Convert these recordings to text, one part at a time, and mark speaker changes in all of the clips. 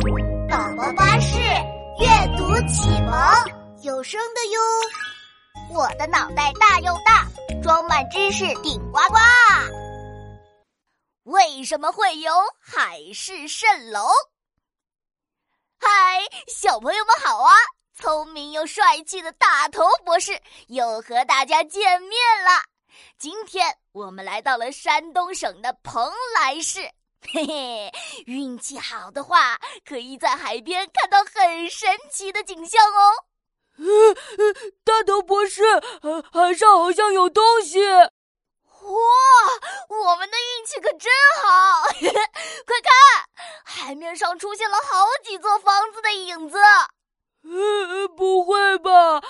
Speaker 1: 宝宝巴士阅读启蒙有声的哟。我的脑袋大又大，装满知识顶呱呱。为什么会有海市蜃楼？嗨，小朋友们好啊！聪明又帅气的大头博士又和大家见面了。今天我们来到了山东省的蓬莱市。嘿嘿，运气好的话，可以在海边看到很神奇的景象哦。
Speaker 2: 大头博士，海上好像有东西。
Speaker 1: 哇，我们的运气可真好！快看，海面上出现了好几座房子的影子。
Speaker 2: 呃，不会吧？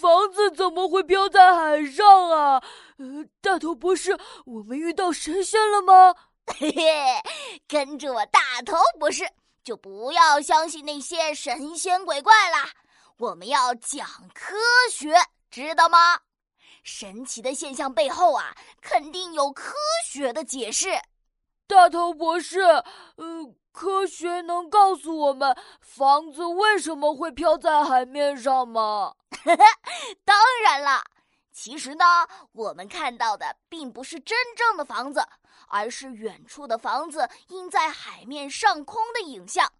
Speaker 2: 房子怎么会飘在海上啊？呃，大头博士，我们遇到神仙了吗？
Speaker 1: 嘿嘿，跟着我大头博士，就不要相信那些神仙鬼怪啦。我们要讲科学，知道吗？神奇的现象背后啊，肯定有科学的解释。
Speaker 2: 大头博士，呃，科学能告诉我们房子为什么会飘在海面上吗？
Speaker 1: 当然了。其实呢，我们看到的并不是真正的房子，而是远处的房子映在海面上空的影像。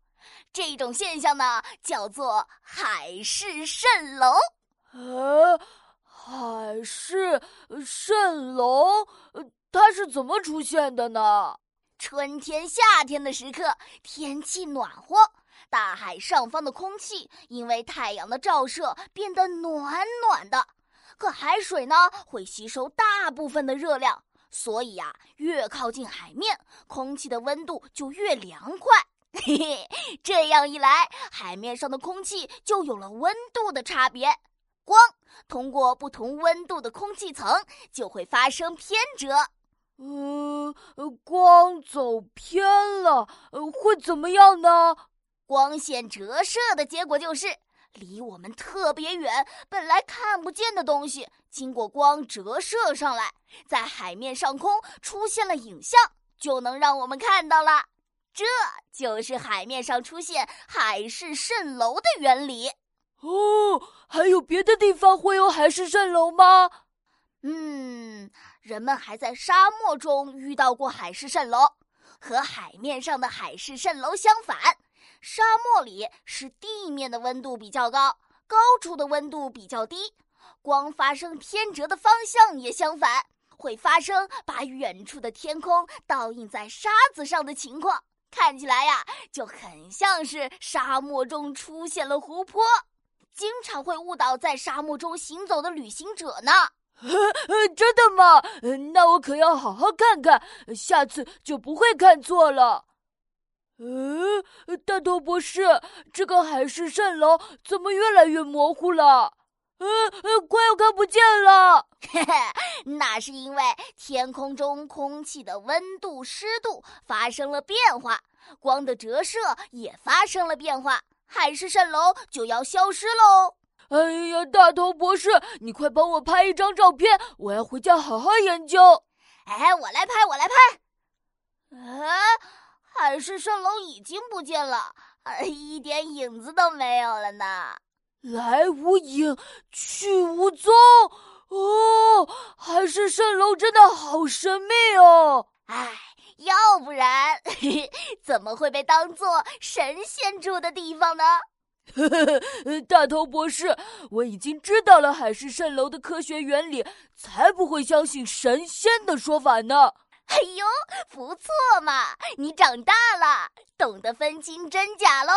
Speaker 1: 这种现象呢，叫做海市蜃楼。
Speaker 2: 啊，海市蜃楼，它是怎么出现的呢？
Speaker 1: 春天、夏天的时刻，天气暖和，大海上方的空气因为太阳的照射变得暖暖的。可海水呢，会吸收大部分的热量，所以呀，越靠近海面，空气的温度就越凉快。嘿嘿，这样一来，海面上的空气就有了温度的差别。光通过不同温度的空气层，就会发生偏折。
Speaker 2: 嗯，光走偏了，会怎么样呢？
Speaker 1: 光线折射的结果就是。离我们特别远，本来看不见的东西，经过光折射上来，在海面上空出现了影像，就能让我们看到了。这就是海面上出现海市蜃楼的原理。
Speaker 2: 哦，还有别的地方会有海市蜃楼吗？
Speaker 1: 嗯，人们还在沙漠中遇到过海市蜃楼，和海面上的海市蜃楼相反。沙漠里是地面的温度比较高，高处的温度比较低，光发生偏折的方向也相反，会发生把远处的天空倒映在沙子上的情况。看起来呀，就很像是沙漠中出现了湖泊，经常会误导在沙漠中行走的旅行者呢。
Speaker 2: 真的吗？那我可要好好看看，下次就不会看错了。嗯，大头博士，这个海市蜃楼怎么越来越模糊了？嗯嗯，快要看不见了。
Speaker 1: 嘿嘿，那是因为天空中空气的温度、湿度发生了变化，光的折射也发生了变化，海市蜃楼就要消失喽。
Speaker 2: 哎呀，大头博士，你快帮我拍一张照片，我要回家好好研究。
Speaker 1: 哎，我来拍，我来拍。啊！海市蜃楼已经不见了，一点影子都没有了呢。
Speaker 2: 来无影，去无踪。哦，海市蜃楼真的好神秘哦。
Speaker 1: 唉，要不然 怎么会被当做神仙住的地方呢？
Speaker 2: 大头博士，我已经知道了海市蜃楼的科学原理，才不会相信神仙的说法呢。
Speaker 1: 哎呦，不错嘛！你长大了，懂得分清真假喽。